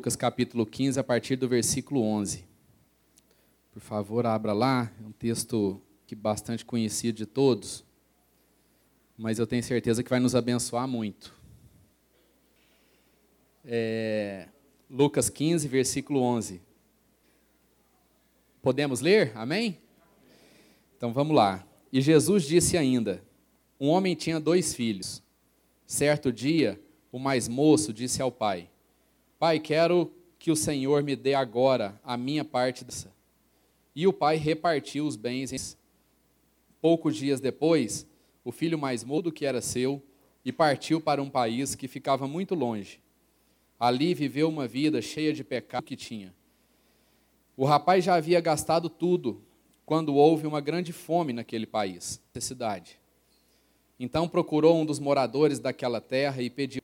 Lucas capítulo 15, a partir do versículo 11. Por favor, abra lá, é um texto que bastante conhecido de todos, mas eu tenho certeza que vai nos abençoar muito. É, Lucas 15, versículo 11. Podemos ler? Amém? Então vamos lá. E Jesus disse ainda: Um homem tinha dois filhos. Certo dia, o mais moço disse ao pai: Pai, quero que o Senhor me dê agora a minha parte dessa. E o pai repartiu os bens. Poucos dias depois, o filho mais mudo que era seu e partiu para um país que ficava muito longe. Ali viveu uma vida cheia de pecado que tinha. O rapaz já havia gastado tudo quando houve uma grande fome naquele país, necessidade. Então procurou um dos moradores daquela terra e pediu.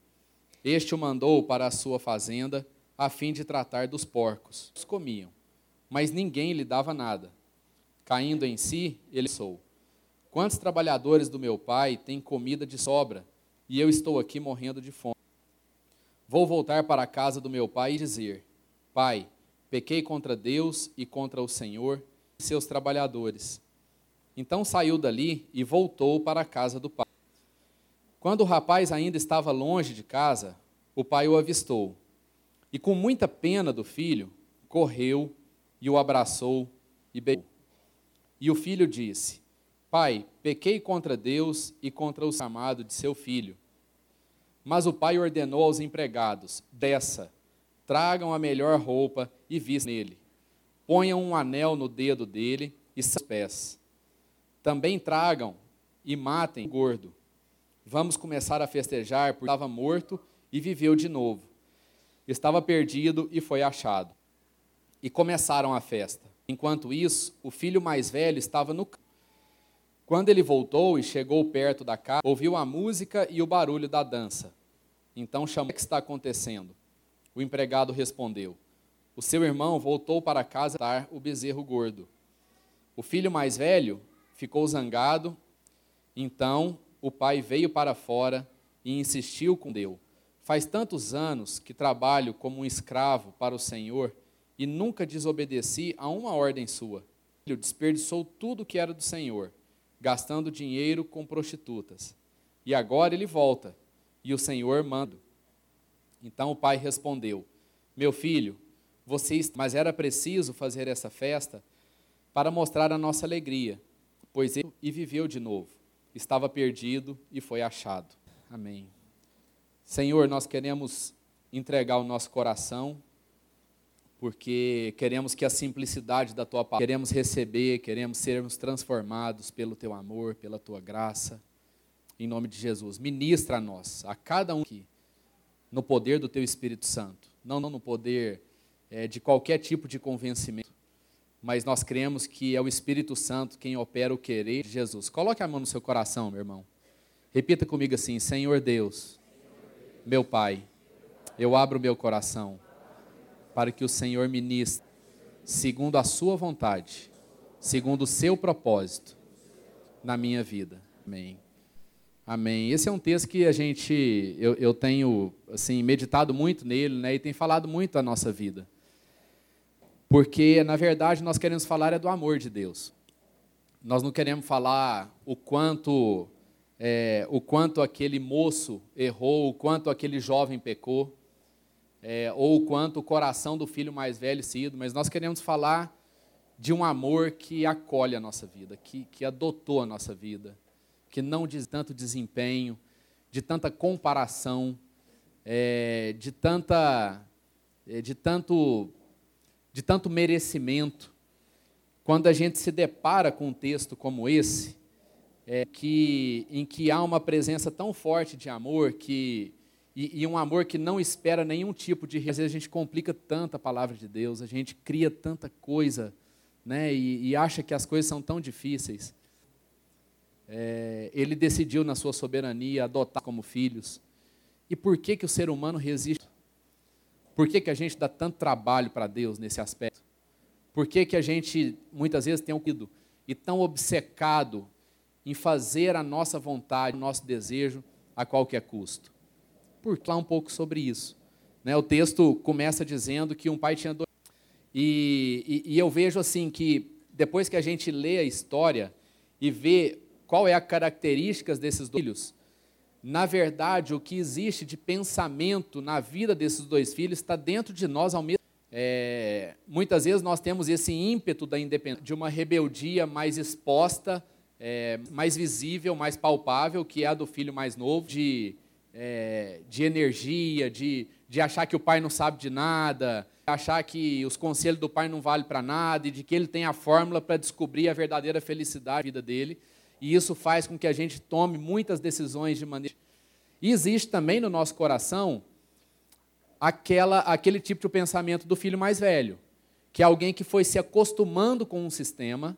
Este o mandou para a sua fazenda a fim de tratar dos porcos. Os comiam mas ninguém lhe dava nada. Caindo em si, ele sou. Quantos trabalhadores do meu pai têm comida de sobra, e eu estou aqui morrendo de fome? Vou voltar para a casa do meu pai e dizer: Pai, pequei contra Deus e contra o Senhor e seus trabalhadores. Então saiu dali e voltou para a casa do pai. Quando o rapaz ainda estava longe de casa, o pai o avistou. E com muita pena do filho, correu e o abraçou e beijou. E o filho disse: Pai, pequei contra Deus e contra o amado de seu filho. Mas o pai ordenou aos empregados: Desça, tragam a melhor roupa e vistam nele. Ponham um anel no dedo dele e seus pés. Também tragam e matem o gordo. Vamos começar a festejar, porque estava morto e viveu de novo. Estava perdido e foi achado e começaram a festa. Enquanto isso, o filho mais velho estava no campo. Quando ele voltou e chegou perto da casa, ouviu a música e o barulho da dança. Então chamou: O que está acontecendo? O empregado respondeu: O seu irmão voltou para casa dar o bezerro gordo. O filho mais velho ficou zangado. Então o pai veio para fora e insistiu com Deus. Faz tantos anos que trabalho como um escravo para o Senhor e nunca desobedeci a uma ordem sua. Ele desperdiçou tudo que era do Senhor, gastando dinheiro com prostitutas. E agora ele volta, e o Senhor manda. Então o pai respondeu: Meu filho, você mas era preciso fazer essa festa para mostrar a nossa alegria, pois ele e viveu de novo. Estava perdido e foi achado. Amém. Senhor, nós queremos entregar o nosso coração porque queremos que a simplicidade da tua palavra, queremos receber, queremos sermos transformados pelo teu amor, pela tua graça. Em nome de Jesus, ministra a nós, a cada um aqui, no poder do teu Espírito Santo, não, não no poder é, de qualquer tipo de convencimento, mas nós cremos que é o Espírito Santo quem opera o querer de Jesus. Coloque a mão no seu coração, meu irmão. Repita comigo assim: Senhor Deus, meu Pai, eu abro meu coração para que o Senhor ministre segundo a sua vontade, segundo o seu propósito na minha vida. Amém. Amém. Esse é um texto que a gente, eu, eu tenho assim meditado muito nele, né, e tem falado muito a nossa vida, porque na verdade nós queremos falar é do amor de Deus. Nós não queremos falar o quanto é, o quanto aquele moço errou, o quanto aquele jovem pecou é, ou o quanto o coração do filho mais velho sido, mas nós queremos falar de um amor que acolhe a nossa vida, que, que adotou a nossa vida, que não diz tanto desempenho, de tanta comparação, é, de tanta, é, de tanto, de tanto merecimento. Quando a gente se depara com um texto como esse, é, que, em que há uma presença tão forte de amor que e, e, um amor que não espera nenhum tipo de. Às vezes a gente complica tanto a palavra de Deus, a gente cria tanta coisa, né? E, e acha que as coisas são tão difíceis. É, ele decidiu, na sua soberania, adotar como filhos. E por que, que o ser humano resiste? Por que, que a gente dá tanto trabalho para Deus nesse aspecto? Por que, que a gente, muitas vezes, tem um e tão obcecado em fazer a nossa vontade, o nosso desejo, a qualquer custo? por falar um pouco sobre isso. Né? O texto começa dizendo que um pai tinha dois. E, e, e eu vejo assim que depois que a gente lê a história e vê qual é a características desses dois filhos, na verdade o que existe de pensamento na vida desses dois filhos está dentro de nós ao mesmo é, muitas vezes nós temos esse ímpeto da independência, de uma rebeldia mais exposta, é, mais visível, mais palpável, que é a do filho mais novo, de, é, de energia, de, de achar que o pai não sabe de nada, achar que os conselhos do pai não valem para nada e de que ele tem a fórmula para descobrir a verdadeira felicidade da vida dele. E isso faz com que a gente tome muitas decisões de maneira. E existe também no nosso coração aquela, aquele tipo de pensamento do filho mais velho, que é alguém que foi se acostumando com um sistema,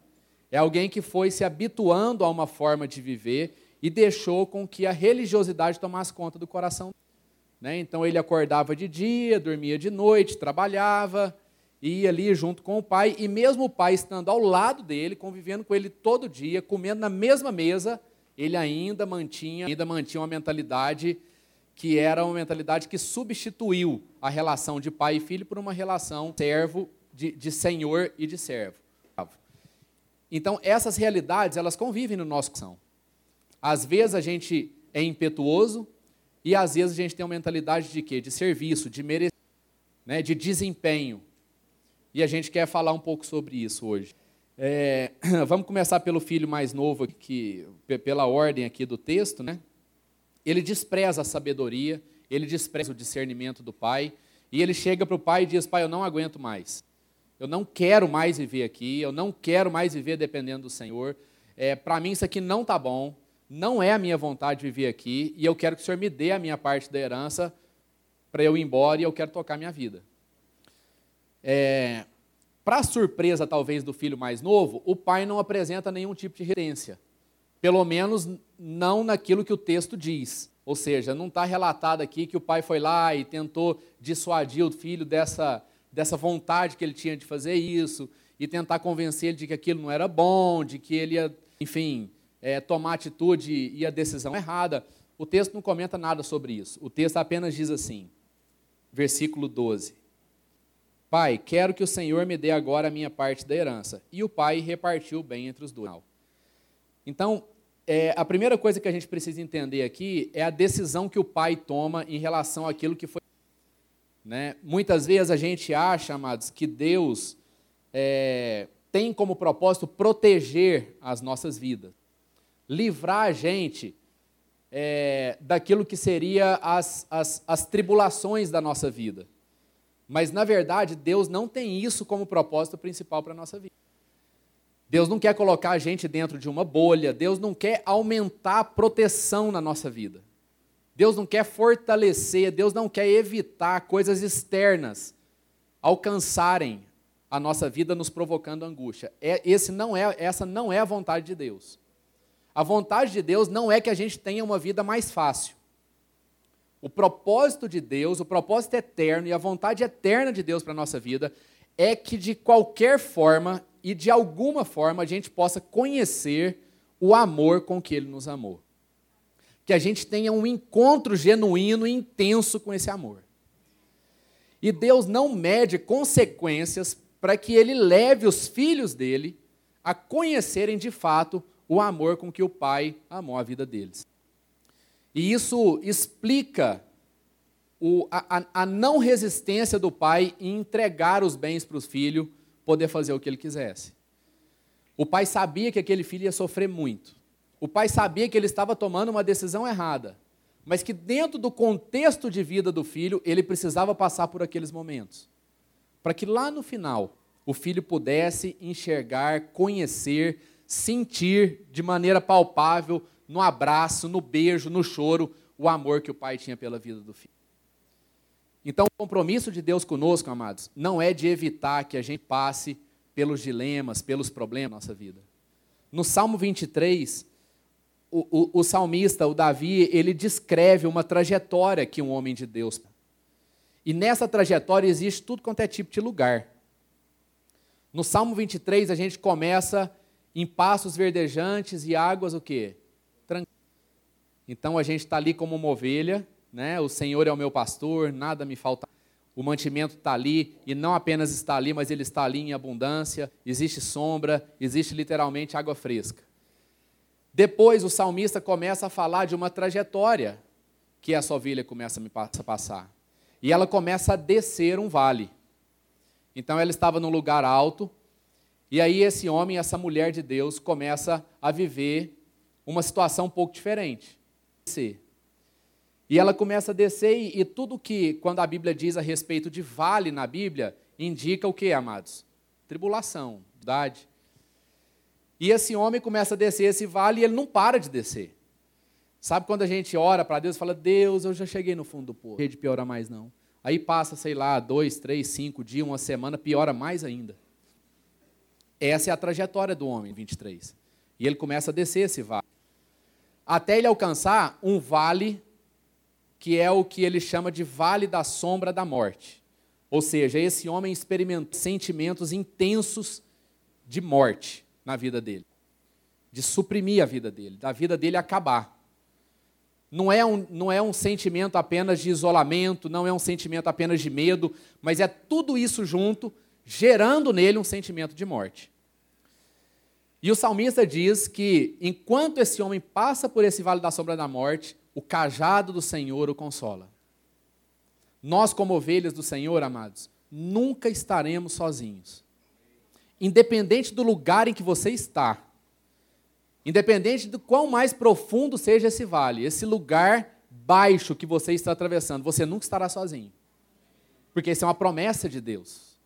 é alguém que foi se habituando a uma forma de viver e deixou com que a religiosidade tomasse conta do coração. Né? Então ele acordava de dia, dormia de noite, trabalhava, ia ali junto com o pai, e mesmo o pai estando ao lado dele, convivendo com ele todo dia, comendo na mesma mesa, ele ainda mantinha, ainda mantinha uma mentalidade que era uma mentalidade que substituiu a relação de pai e filho por uma relação servo, de, de senhor e de servo. Então, essas realidades, elas convivem no nosso coração. Às vezes a gente é impetuoso e às vezes a gente tem uma mentalidade de quê? De serviço, de merecer, né? de desempenho. E a gente quer falar um pouco sobre isso hoje. É, vamos começar pelo filho mais novo, que, pela ordem aqui do texto, né? Ele despreza a sabedoria, ele despreza o discernimento do pai, e ele chega para o pai e diz: Pai, eu não aguento mais. Eu não quero mais viver aqui, eu não quero mais viver dependendo do Senhor. É, para mim isso aqui não está bom, não é a minha vontade viver aqui, e eu quero que o Senhor me dê a minha parte da herança para eu ir embora e eu quero tocar minha vida. É, para surpresa, talvez, do filho mais novo, o pai não apresenta nenhum tipo de retência. Pelo menos não naquilo que o texto diz. Ou seja, não está relatado aqui que o pai foi lá e tentou dissuadir o filho dessa, dessa vontade que ele tinha de fazer isso, e tentar convencer ele de que aquilo não era bom, de que ele ia, enfim, é, tomar atitude e a decisão errada. O texto não comenta nada sobre isso. O texto apenas diz assim, versículo 12: Pai, quero que o Senhor me dê agora a minha parte da herança. E o pai repartiu bem entre os dois. Então, é, a primeira coisa que a gente precisa entender aqui é a decisão que o pai toma em relação àquilo que foi. Né? Muitas vezes a gente acha, amados, que Deus é, tem como propósito proteger as nossas vidas, livrar a gente é, daquilo que seria as, as, as tribulações da nossa vida. Mas, na verdade, Deus não tem isso como propósito principal para a nossa vida. Deus não quer colocar a gente dentro de uma bolha, Deus não quer aumentar a proteção na nossa vida. Deus não quer fortalecer, Deus não quer evitar coisas externas alcançarem a nossa vida nos provocando angústia. É, esse não é, essa não é a vontade de Deus. A vontade de Deus não é que a gente tenha uma vida mais fácil. O propósito de Deus, o propósito eterno e a vontade eterna de Deus para a nossa vida é que de qualquer forma e de alguma forma a gente possa conhecer o amor com que Ele nos amou. Que a gente tenha um encontro genuíno e intenso com esse amor. E Deus não mede consequências para que Ele leve os filhos dele a conhecerem de fato o amor com que o Pai amou a vida deles. E isso explica o, a, a, não resistência do pai em entregar os bens para os filhos poder fazer o que ele quisesse. O pai sabia que aquele filho ia sofrer muito. O pai sabia que ele estava tomando uma decisão errada, mas que dentro do contexto de vida do filho, ele precisava passar por aqueles momentos. Para que lá no final, o filho pudesse enxergar, conhecer, sentir de maneira palpável, no abraço, no beijo, no choro, o amor que o pai tinha pela vida do filho. Então, o compromisso de Deus conosco, amados, não é de evitar que a gente passe pelos dilemas, pelos problemas da nossa vida. No Salmo 23, o, o, o salmista, o Davi, ele descreve uma trajetória que um homem de Deus. E nessa trajetória existe tudo quanto é tipo de lugar. No Salmo 23, a gente começa em passos verdejantes e águas o quê? Então a gente está ali como uma ovelha, né? O Senhor é o meu pastor, nada me falta. o mantimento está ali, e não apenas está ali, mas ele está ali em abundância, existe sombra, existe literalmente água fresca. Depois o salmista começa a falar de uma trajetória que essa ovelha começa a passar. E ela começa a descer um vale. Então ela estava num lugar alto, e aí esse homem, essa mulher de Deus, começa a viver uma situação um pouco diferente. E ela começa a descer, e, e tudo que, quando a Bíblia diz a respeito de vale na Bíblia, indica o que, amados? Tribulação, verdade. E esse homem começa a descer esse vale e ele não para de descer. Sabe quando a gente ora para Deus e fala, Deus, eu já cheguei no fundo do poço, não de piorar mais não. Aí passa, sei lá, dois, três, cinco dias, uma semana, piora mais ainda. Essa é a trajetória do homem, 23. E ele começa a descer esse vale. Até ele alcançar um vale que é o que ele chama de vale da sombra da morte. Ou seja, esse homem experimenta sentimentos intensos de morte na vida dele, de suprimir a vida dele, da vida dele acabar. Não é, um, não é um sentimento apenas de isolamento, não é um sentimento apenas de medo, mas é tudo isso junto, gerando nele um sentimento de morte. E o salmista diz que enquanto esse homem passa por esse vale da sombra da morte, o cajado do Senhor o consola. Nós, como ovelhas do Senhor, amados, nunca estaremos sozinhos. Independente do lugar em que você está, independente do quão mais profundo seja esse vale, esse lugar baixo que você está atravessando, você nunca estará sozinho. Porque isso é uma promessa de Deus.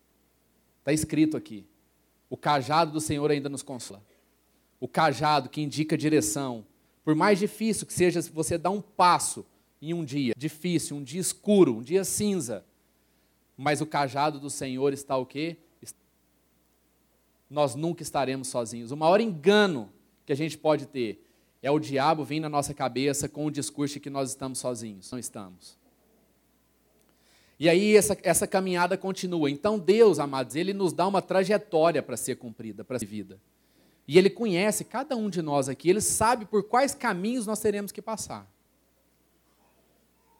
Está escrito aqui. O cajado do Senhor ainda nos consola. O cajado que indica direção, por mais difícil que seja você dar um passo em um dia difícil, um dia escuro, um dia cinza, mas o cajado do Senhor está o quê? Nós nunca estaremos sozinhos. O maior engano que a gente pode ter é o diabo vir na nossa cabeça com o discurso de que nós estamos sozinhos. Não estamos. E aí essa, essa caminhada continua. Então Deus, amados, Ele nos dá uma trajetória para ser cumprida, para ser vida. E Ele conhece cada um de nós aqui, Ele sabe por quais caminhos nós teremos que passar.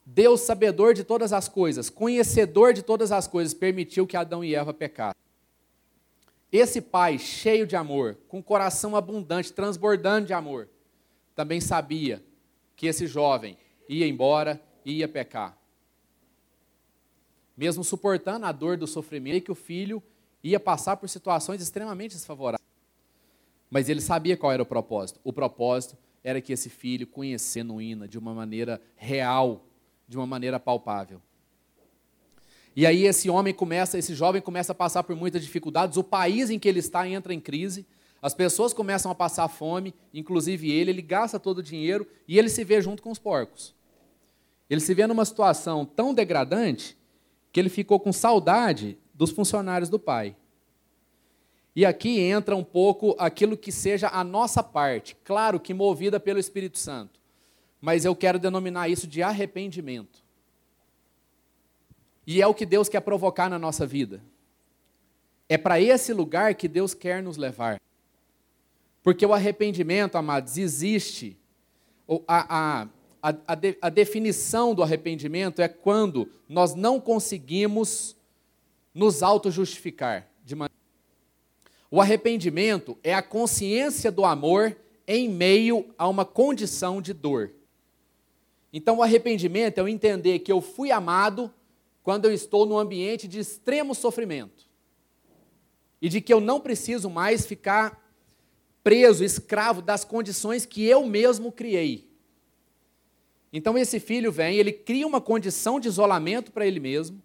Deus, sabedor de todas as coisas, conhecedor de todas as coisas, permitiu que Adão e Eva pecassem. Esse pai, cheio de amor, com coração abundante, transbordando de amor, também sabia que esse jovem ia embora ia pecar. Mesmo suportando a dor do sofrimento, que o filho ia passar por situações extremamente desfavoráveis. Mas ele sabia qual era o propósito. O propósito era que esse filho conhecesse Nuína de uma maneira real, de uma maneira palpável. E aí esse homem começa, esse jovem começa a passar por muitas dificuldades, o país em que ele está entra em crise, as pessoas começam a passar fome, inclusive ele, ele gasta todo o dinheiro e ele se vê junto com os porcos. Ele se vê numa situação tão degradante que ele ficou com saudade dos funcionários do pai. E aqui entra um pouco aquilo que seja a nossa parte, claro que movida pelo Espírito Santo, mas eu quero denominar isso de arrependimento. E é o que Deus quer provocar na nossa vida. É para esse lugar que Deus quer nos levar. Porque o arrependimento, amados, existe. A, a, a, a, definição do arrependimento é quando nós não conseguimos nos auto-justificar. De o arrependimento é a consciência do amor em meio a uma condição de dor. Então, o arrependimento é o entender que eu fui amado quando eu estou num ambiente de extremo sofrimento. E de que eu não preciso mais ficar preso, escravo das condições que eu mesmo criei. Então, esse filho vem, ele cria uma condição de isolamento para ele mesmo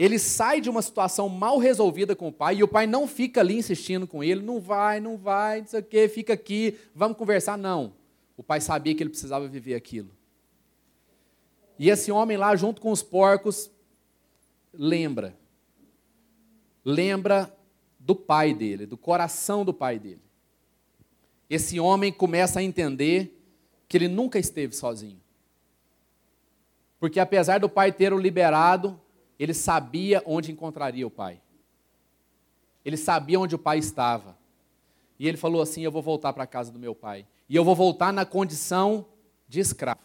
ele sai de uma situação mal resolvida com o pai e o pai não fica ali insistindo com ele, não vai, não vai, não sei o quê, fica aqui, vamos conversar. Não. O pai sabia que ele precisava viver aquilo. E esse homem lá, junto com os porcos, lembra. Lembra do pai dele, do coração do pai dele. Esse homem começa a entender que ele nunca esteve sozinho. Porque apesar do pai ter o liberado, ele sabia onde encontraria o pai. Ele sabia onde o pai estava. E ele falou assim: Eu vou voltar para a casa do meu pai. E eu vou voltar na condição de escravo.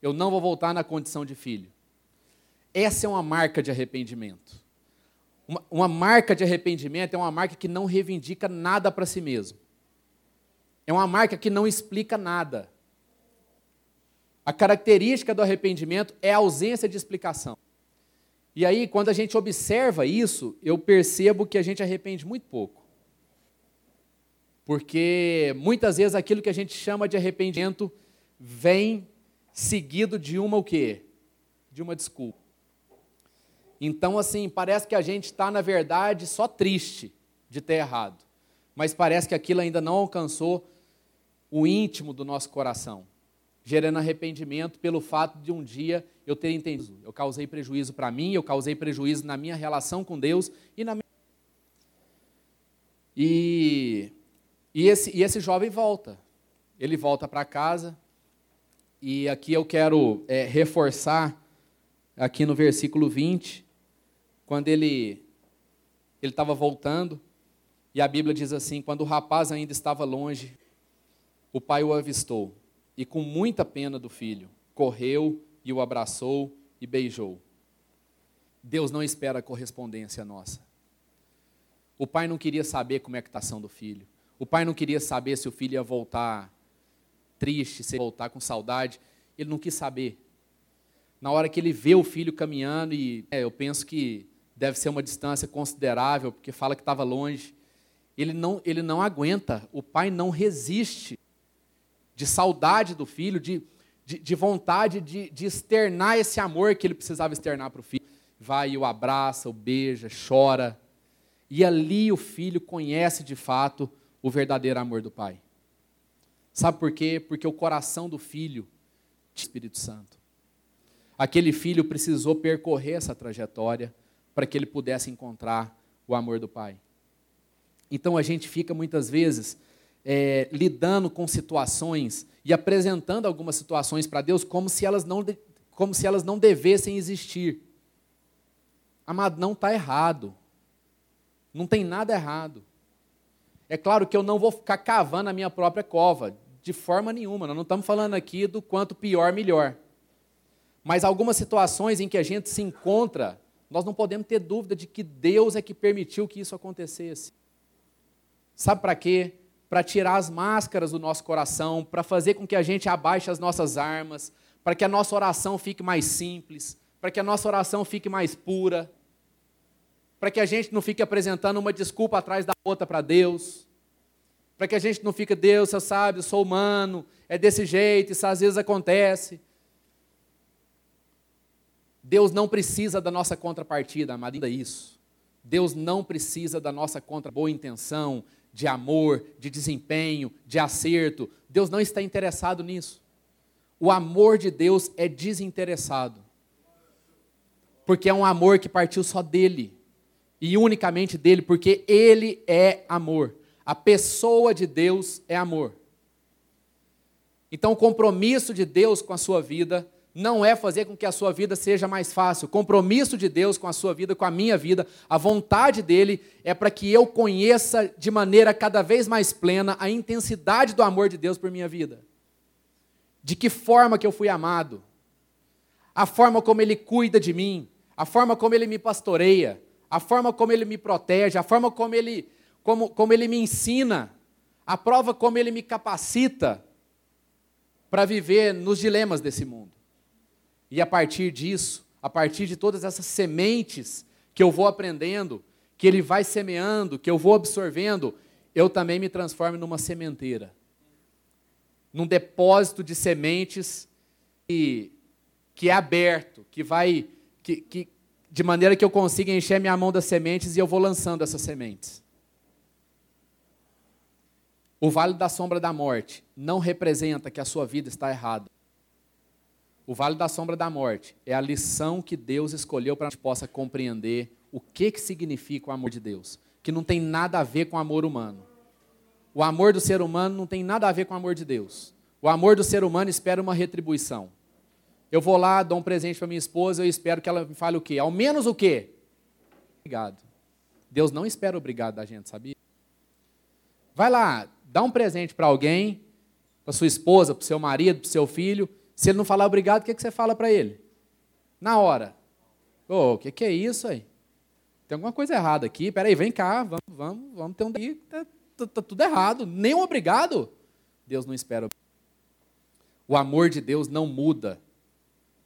Eu não vou voltar na condição de filho. Essa é uma marca de arrependimento. Uma, uma marca de arrependimento é uma marca que não reivindica nada para si mesmo. É uma marca que não explica nada. A característica do arrependimento é a ausência de explicação. E aí, quando a gente observa isso, eu percebo que a gente arrepende muito pouco. Porque muitas vezes aquilo que a gente chama de arrependimento vem seguido de uma o quê? De uma desculpa. Então, assim, parece que a gente está, na verdade, só triste de ter errado. Mas parece que aquilo ainda não alcançou o íntimo do nosso coração, gerando arrependimento pelo fato de um dia eu ter entendido. Eu causei prejuízo para mim, eu causei prejuízo na minha relação com Deus e na minha. E, e, esse, e esse jovem volta. Ele volta para casa, e aqui eu quero é, reforçar, aqui no versículo 20, quando ele estava voltando, e a Bíblia diz assim: quando o rapaz ainda estava longe, o pai o avistou, e com muita pena do filho, correu e o abraçou e beijou. Deus não espera correspondência nossa. O pai não queria saber como é que está a ação do filho. O pai não queria saber se o filho ia voltar triste, se voltar com saudade, ele não quis saber. Na hora que ele vê o filho caminhando, e é, eu penso que deve ser uma distância considerável, porque fala que estava longe, ele não, ele não aguenta, o pai não resiste de saudade do filho, de, de, de vontade de, de externar esse amor que ele precisava externar para o filho. Vai e o abraça, o beija, chora. E ali o filho conhece de fato o verdadeiro amor do pai. Sabe por quê? Porque o coração do filho tinha Espírito Santo. Aquele filho precisou percorrer essa trajetória para que ele pudesse encontrar o amor do pai. Então a gente fica muitas vezes é, lidando com situações e apresentando algumas situações para Deus como se elas não, como se elas não devessem existir. Amado, não está errado. Não tem nada errado. É claro que eu não vou ficar cavando a minha própria cova, de forma nenhuma. Nós não estamos falando aqui do quanto pior, melhor. Mas algumas situações em que a gente se encontra, nós não podemos ter dúvida de que Deus é que permitiu que isso acontecesse. Sabe para quê? Para tirar as máscaras do nosso coração, para fazer com que a gente abaixe as nossas armas, para que a nossa oração fique mais simples, para que a nossa oração fique mais pura, para que a gente não fique apresentando uma desculpa atrás da outra para Deus para que a gente não fique, Deus, você sabe, eu sou humano, é desse jeito, isso às vezes acontece. Deus não precisa da nossa contrapartida, amado, isso. Deus não precisa da nossa contra boa intenção, de amor, de desempenho, de acerto. Deus não está interessado nisso. O amor de Deus é desinteressado. Porque é um amor que partiu só dele. E unicamente dele, porque ele é amor. A pessoa de Deus é amor. Então, o compromisso de Deus com a sua vida não é fazer com que a sua vida seja mais fácil. O compromisso de Deus com a sua vida, com a minha vida, a vontade dele é para que eu conheça de maneira cada vez mais plena a intensidade do amor de Deus por minha vida. De que forma que eu fui amado, a forma como ele cuida de mim, a forma como ele me pastoreia, a forma como ele me protege, a forma como ele como, como ele me ensina, a prova como ele me capacita para viver nos dilemas desse mundo. E a partir disso, a partir de todas essas sementes que eu vou aprendendo, que ele vai semeando, que eu vou absorvendo, eu também me transformo numa sementeira. Num depósito de sementes que, que é aberto, que vai. Que, que, de maneira que eu consiga encher minha mão das sementes e eu vou lançando essas sementes. O vale da sombra da morte não representa que a sua vida está errada. O vale da sombra da morte é a lição que Deus escolheu para que a gente possa compreender o que, que significa o amor de Deus, que não tem nada a ver com o amor humano. O amor do ser humano não tem nada a ver com o amor de Deus. O amor do ser humano espera uma retribuição. Eu vou lá, dou um presente para minha esposa, eu espero que ela me fale o quê? Ao menos o quê? Obrigado. Deus não espera obrigado da gente, sabia? Vai lá, dá um presente para alguém, para sua esposa, para seu marido, para seu filho. Se ele não falar obrigado, o que, que você fala para ele? Na hora. Ô, o que, que é isso aí? Tem alguma coisa errada aqui. Peraí, vem cá, vamos, vamos, vamos ter um daí. Tá, tá, tá tudo errado. Nem um obrigado. Deus não espera. O amor de Deus não muda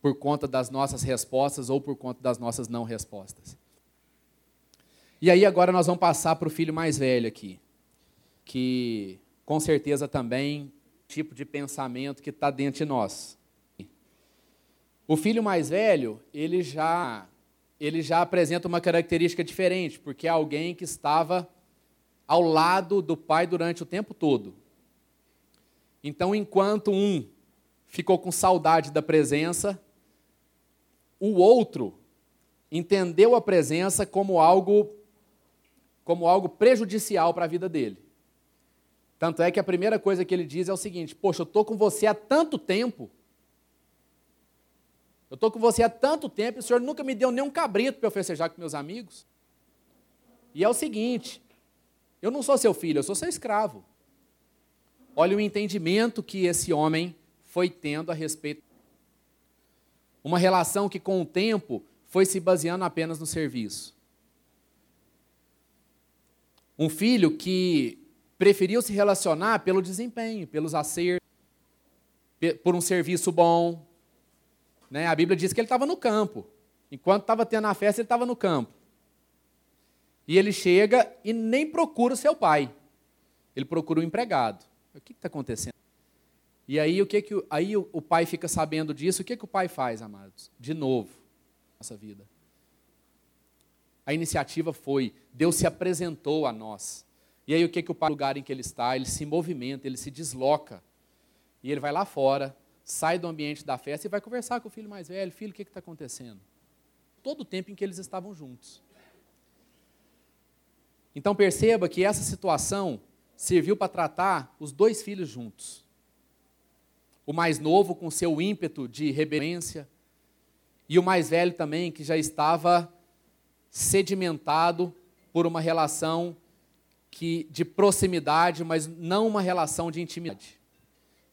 por conta das nossas respostas ou por conta das nossas não respostas. E aí agora nós vamos passar para o filho mais velho aqui, que com certeza também tipo de pensamento que está dentro de nós. O filho mais velho, ele já, ele já apresenta uma característica diferente, porque é alguém que estava ao lado do pai durante o tempo todo. Então, enquanto um ficou com saudade da presença, o outro entendeu a presença como algo como algo prejudicial para a vida dele. Tanto é que a primeira coisa que ele diz é o seguinte: Poxa, eu estou com você há tanto tempo. Eu estou com você há tanto tempo e o senhor nunca me deu nem um cabrito para eu festejar com meus amigos. E é o seguinte: eu não sou seu filho, eu sou seu escravo. Olha o entendimento que esse homem foi tendo a respeito. Uma relação que, com o tempo, foi se baseando apenas no serviço. Um filho que preferiu se relacionar pelo desempenho, pelos acertos, por um serviço bom. Né? A Bíblia diz que ele estava no campo. Enquanto estava tendo a festa, ele estava no campo. E ele chega e nem procura o seu pai. Ele procura o um empregado. O que está acontecendo? E aí o que que aí o, pai fica sabendo disso? O que que o pai faz, amados? De novo, nossa vida. A iniciativa foi, Deus se apresentou a nós. E aí o que que o pai, lugar em que ele está, ele se movimenta, ele se desloca. E ele vai lá fora, sai do ambiente da festa e vai conversar com o filho mais velho. Filho, o que está acontecendo? Todo o tempo em que eles estavam juntos. Então perceba que essa situação serviu para tratar os dois filhos juntos. O mais novo com seu ímpeto de rebelência e o mais velho também que já estava sedimentado por uma relação que de proximidade, mas não uma relação de intimidade.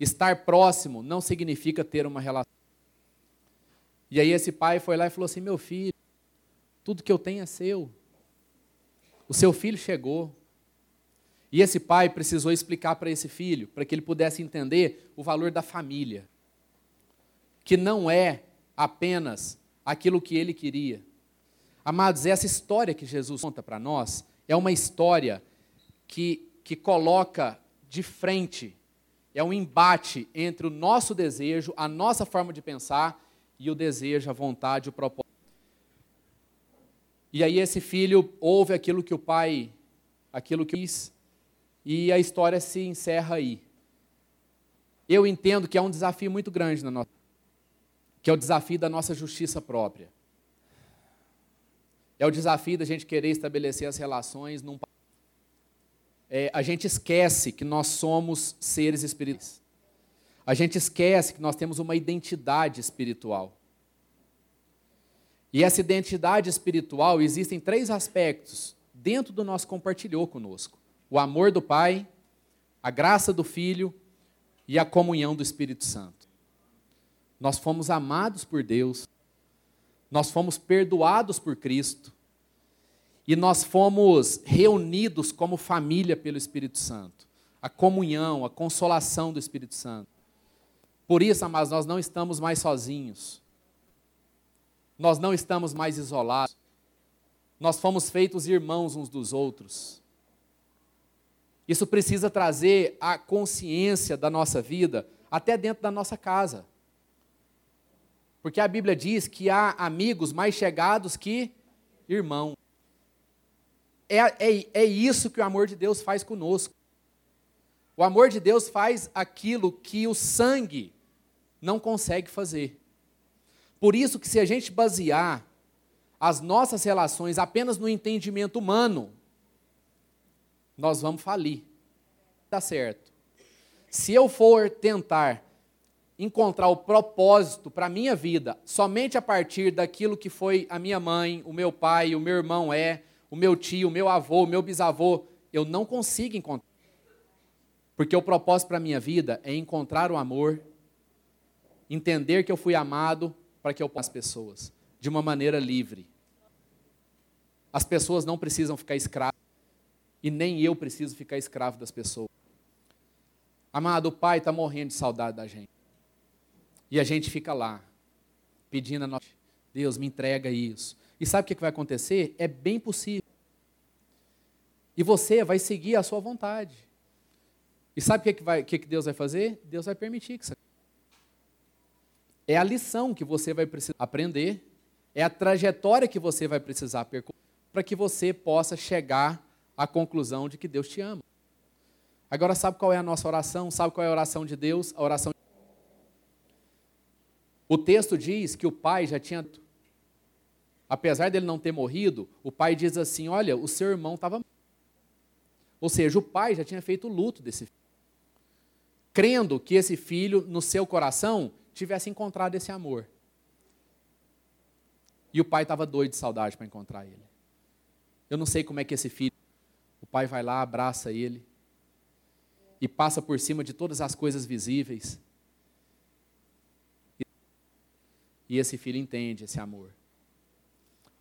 Estar próximo não significa ter uma relação. E aí esse pai foi lá e falou assim: "Meu filho, tudo que eu tenho é seu. O seu filho chegou. E esse pai precisou explicar para esse filho, para que ele pudesse entender o valor da família, que não é apenas aquilo que ele queria, Amados, essa história que Jesus conta para nós é uma história que, que coloca de frente, é um embate entre o nosso desejo, a nossa forma de pensar e o desejo, a vontade, o propósito. E aí esse filho ouve aquilo que o pai, aquilo que quis, e a história se encerra aí. Eu entendo que é um desafio muito grande na nossa, que é o desafio da nossa justiça própria. É o desafio da gente querer estabelecer as relações num. É, a gente esquece que nós somos seres espirituais. A gente esquece que nós temos uma identidade espiritual. E essa identidade espiritual existem três aspectos dentro do nosso compartilhou conosco: o amor do Pai, a graça do Filho e a comunhão do Espírito Santo. Nós fomos amados por Deus, nós fomos perdoados por Cristo e nós fomos reunidos como família pelo Espírito Santo. A comunhão, a consolação do Espírito Santo. Por isso, amados, nós não estamos mais sozinhos. Nós não estamos mais isolados. Nós fomos feitos irmãos uns dos outros. Isso precisa trazer a consciência da nossa vida até dentro da nossa casa. Porque a Bíblia diz que há amigos mais chegados que irmãos. É, é, é isso que o amor de Deus faz conosco. O amor de Deus faz aquilo que o sangue não consegue fazer. Por isso que se a gente basear as nossas relações apenas no entendimento humano, nós vamos falir. Tá certo. Se eu for tentar encontrar o propósito para a minha vida somente a partir daquilo que foi a minha mãe, o meu pai, o meu irmão é, o meu tio, o meu avô, o meu bisavô, eu não consigo encontrar. Porque o propósito para a minha vida é encontrar o amor, entender que eu fui amado para que eu possa as pessoas. de uma maneira livre. As pessoas não precisam ficar escravas, e nem eu preciso ficar escravo das pessoas. Amado, o pai está morrendo de saudade da gente. E a gente fica lá, pedindo a nós, Deus, me entrega isso. E sabe o que vai acontecer? É bem possível. E você vai seguir a sua vontade. E sabe o que, vai, que, que Deus vai fazer? Deus vai permitir que isso É a lição que você vai precisar aprender, é a trajetória que você vai precisar percorrer para que você possa chegar à conclusão de que Deus te ama. Agora, sabe qual é a nossa oração? Sabe qual é a oração de Deus? A oração. O texto diz que o pai já tinha. Apesar dele não ter morrido, o pai diz assim: Olha, o seu irmão estava. Ou seja, o pai já tinha feito o luto desse filho. Crendo que esse filho, no seu coração, tivesse encontrado esse amor. E o pai estava doido de saudade para encontrar ele. Eu não sei como é que esse filho, o pai vai lá, abraça ele e passa por cima de todas as coisas visíveis. E esse filho entende esse amor.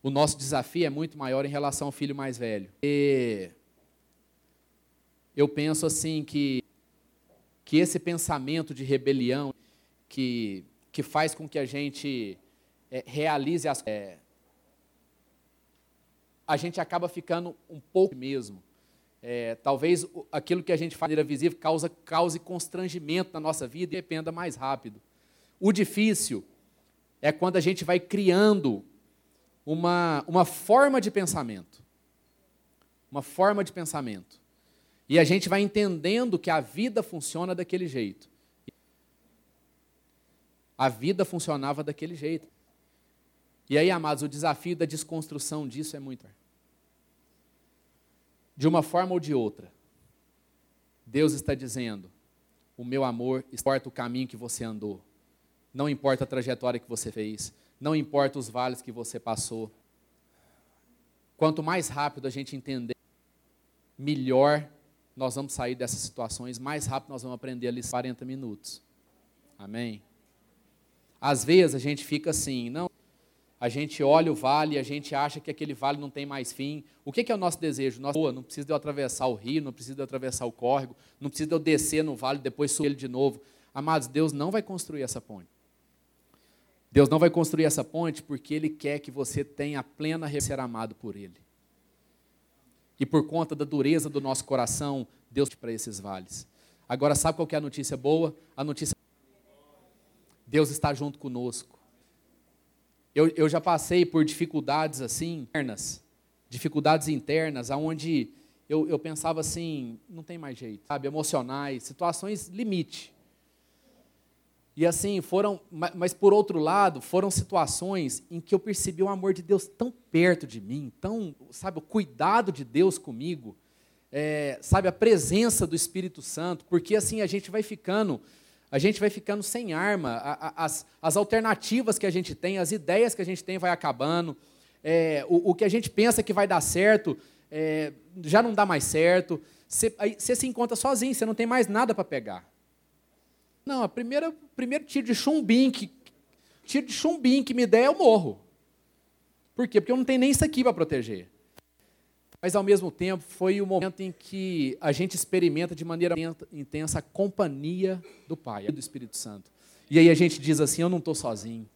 O nosso desafio é muito maior em relação ao filho mais velho. E eu penso assim que que esse pensamento de rebelião que que faz com que a gente é, realize as é, a gente acaba ficando um pouco mesmo. É, talvez aquilo que a gente faz de maneira visível causa, cause constrangimento na nossa vida e dependa mais rápido. O difícil é quando a gente vai criando uma, uma forma de pensamento. Uma forma de pensamento. E a gente vai entendendo que a vida funciona daquele jeito. A vida funcionava daquele jeito. E aí, amados, o desafio da desconstrução disso é muito. De uma forma ou de outra, Deus está dizendo: o meu amor importa o caminho que você andou, não importa a trajetória que você fez, não importa os vales que você passou. Quanto mais rápido a gente entender, melhor nós vamos sair dessas situações, mais rápido nós vamos aprender ali 40 minutos. Amém? Às vezes a gente fica assim, não, a gente olha o vale a gente acha que aquele vale não tem mais fim. O que, é o nosso desejo? Nossa, Pô, não precisa de eu atravessar o rio, não precisa de eu atravessar o córrego, não precisa de eu descer no vale depois subir ele de novo. Amados, Deus não vai construir essa ponte. Deus não vai construir essa ponte porque Ele quer que você tenha plena ser amado por Ele. E por conta da dureza do nosso coração, Deus para esses vales. Agora, sabe qual é a notícia boa? A notícia Deus está junto conosco. Eu, eu já passei por dificuldades assim, internas, dificuldades internas, aonde eu, eu pensava assim, não tem mais jeito, sabe? Emocionais, situações limite. E assim, foram, mas por outro lado, foram situações em que eu percebi o amor de Deus tão perto de mim, tão, sabe, o cuidado de Deus comigo, é, sabe, a presença do Espírito Santo, porque assim a gente vai ficando a gente vai ficando sem arma, as, as alternativas que a gente tem, as ideias que a gente tem vai acabando, é, o, o, que a gente pensa que vai dar certo é, já não dá mais certo, você, se encontra sozinho, você não tem mais nada para pegar. Não, a primeira, primeiro tiro de chumbim que, tiro de chumbim que me der, eu morro. Por quê? Porque eu não tenho nem isso aqui para proteger mas ao mesmo tempo foi o momento em que a gente experimenta de maneira intensa a companhia do Pai, do Espírito Santo. E aí a gente diz assim: eu não estou sozinho.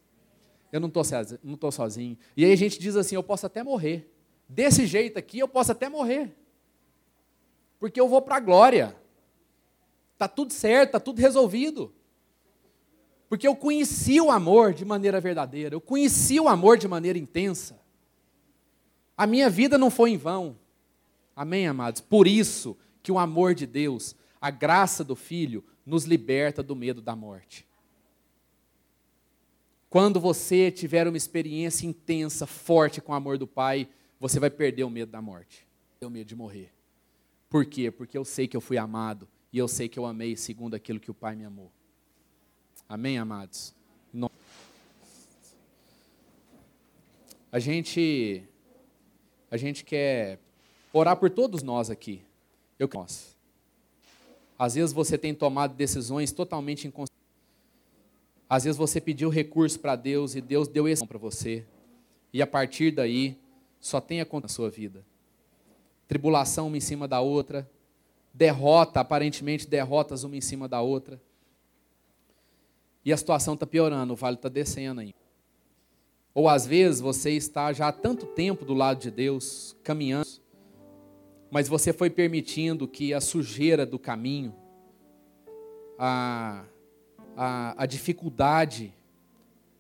Eu não estou sozinho. E aí a gente diz assim: eu posso até morrer. Desse jeito aqui, eu posso até morrer. Porque eu vou para a glória. Está tudo certo, está tudo resolvido. Porque eu conheci o amor de maneira verdadeira, eu conheci o amor de maneira intensa. A minha vida não foi em vão. Amém, amados? Por isso que o amor de Deus, a graça do Filho, nos liberta do medo da morte. Quando você tiver uma experiência intensa, forte com o amor do Pai, você vai perder o medo da morte, o medo de morrer. Por quê? Porque eu sei que eu fui amado e eu sei que eu amei segundo aquilo que o Pai me amou. Amém, amados? A gente a gente quer orar por todos nós aqui. Eu nós. Às vezes você tem tomado decisões totalmente inconscientes. Às vezes você pediu recurso para Deus e Deus deu esse para você. E a partir daí, só tem a na sua vida. Tribulação uma em cima da outra, derrota, aparentemente derrotas uma em cima da outra. E a situação está piorando, o vale está descendo aí. Ou às vezes você está já há tanto tempo do lado de Deus, caminhando, mas você foi permitindo que a sujeira do caminho, a, a, a dificuldade,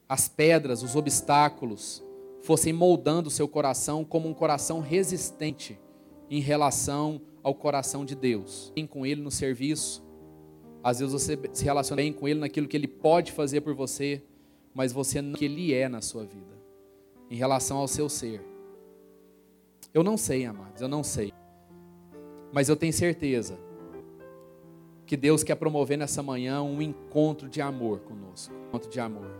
as pedras, os obstáculos, fossem moldando o seu coração como um coração resistente em relação ao coração de Deus. Bem com Ele no serviço, às vezes você se relaciona bem com Ele naquilo que Ele pode fazer por você, mas você não que Ele é na sua vida, em relação ao seu ser. Eu não sei, amados, eu não sei. Mas eu tenho certeza que Deus quer promover nessa manhã um encontro de amor conosco. Um encontro de amor.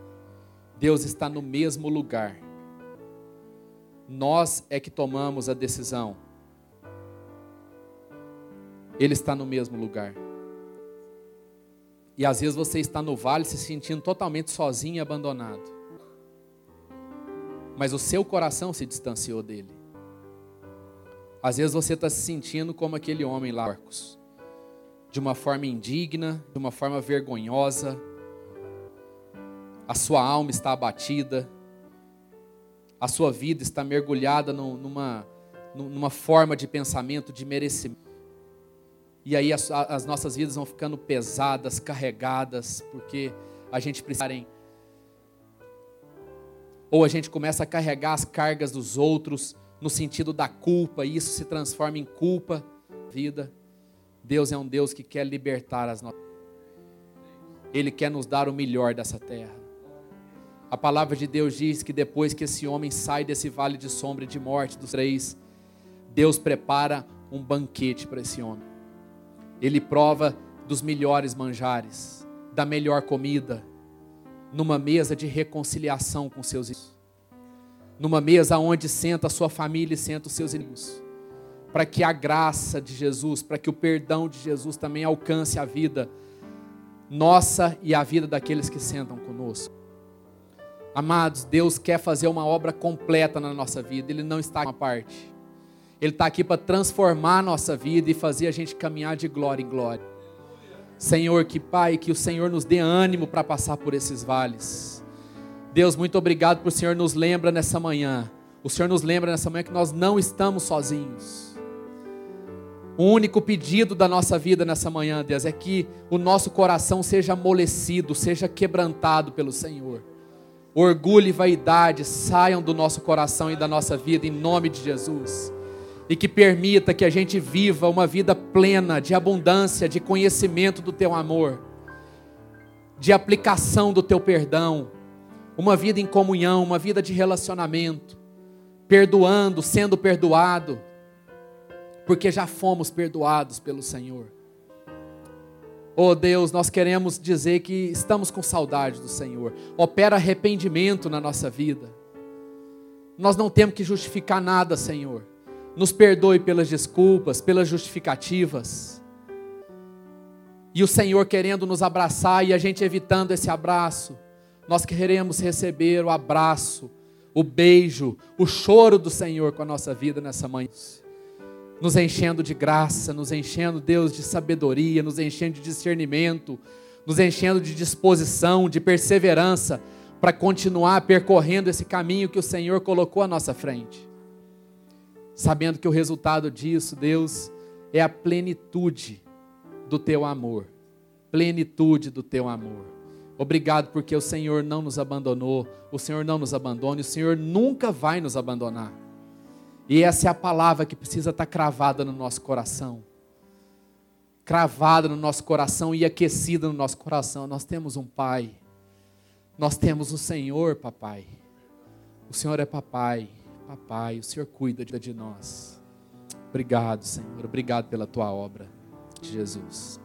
Deus está no mesmo lugar. Nós é que tomamos a decisão. Ele está no mesmo lugar. E às vezes você está no vale se sentindo totalmente sozinho e abandonado. Mas o seu coração se distanciou dele. Às vezes você está se sentindo como aquele homem lá, Marcos, de uma forma indigna, de uma forma vergonhosa. A sua alma está abatida, a sua vida está mergulhada numa, numa forma de pensamento de merecimento. E aí as, as nossas vidas vão ficando pesadas, carregadas, porque a gente precisa. Ou a gente começa a carregar as cargas dos outros no sentido da culpa, e isso se transforma em culpa. Vida. Deus é um Deus que quer libertar as nossas. Ele quer nos dar o melhor dessa terra. A palavra de Deus diz que depois que esse homem sai desse vale de sombra e de morte dos três, Deus prepara um banquete para esse homem. Ele prova dos melhores manjares, da melhor comida, numa mesa de reconciliação com seus irmãos, numa mesa onde senta a sua família e senta os seus inimigos, para que a graça de Jesus, para que o perdão de Jesus também alcance a vida nossa e a vida daqueles que sentam conosco. Amados, Deus quer fazer uma obra completa na nossa vida, Ele não está em uma parte. Ele está aqui para transformar a nossa vida e fazer a gente caminhar de glória em glória. Senhor, que Pai, que o Senhor nos dê ânimo para passar por esses vales. Deus, muito obrigado por o Senhor nos lembra nessa manhã. O Senhor nos lembra nessa manhã que nós não estamos sozinhos. O único pedido da nossa vida nessa manhã, Deus, é que o nosso coração seja amolecido, seja quebrantado pelo Senhor. Orgulho e vaidade saiam do nosso coração e da nossa vida, em nome de Jesus e que permita que a gente viva uma vida plena de abundância, de conhecimento do teu amor, de aplicação do teu perdão, uma vida em comunhão, uma vida de relacionamento, perdoando, sendo perdoado, porque já fomos perdoados pelo Senhor. Oh Deus, nós queremos dizer que estamos com saudade do Senhor. Opera arrependimento na nossa vida. Nós não temos que justificar nada, Senhor nos perdoe pelas desculpas, pelas justificativas. E o Senhor querendo nos abraçar e a gente evitando esse abraço, nós queremos receber o abraço, o beijo, o choro do Senhor com a nossa vida nessa manhã. Nos enchendo de graça, nos enchendo, Deus, de sabedoria, nos enchendo de discernimento, nos enchendo de disposição, de perseverança para continuar percorrendo esse caminho que o Senhor colocou à nossa frente sabendo que o resultado disso, Deus, é a plenitude do teu amor. Plenitude do teu amor. Obrigado porque o Senhor não nos abandonou, o Senhor não nos abandona e o Senhor nunca vai nos abandonar. E essa é a palavra que precisa estar cravada no nosso coração. Cravada no nosso coração e aquecida no nosso coração. Nós temos um Pai. Nós temos o Senhor, papai. O Senhor é papai. Papai, o Senhor cuida de nós. Obrigado, Senhor. Obrigado pela tua obra, Jesus.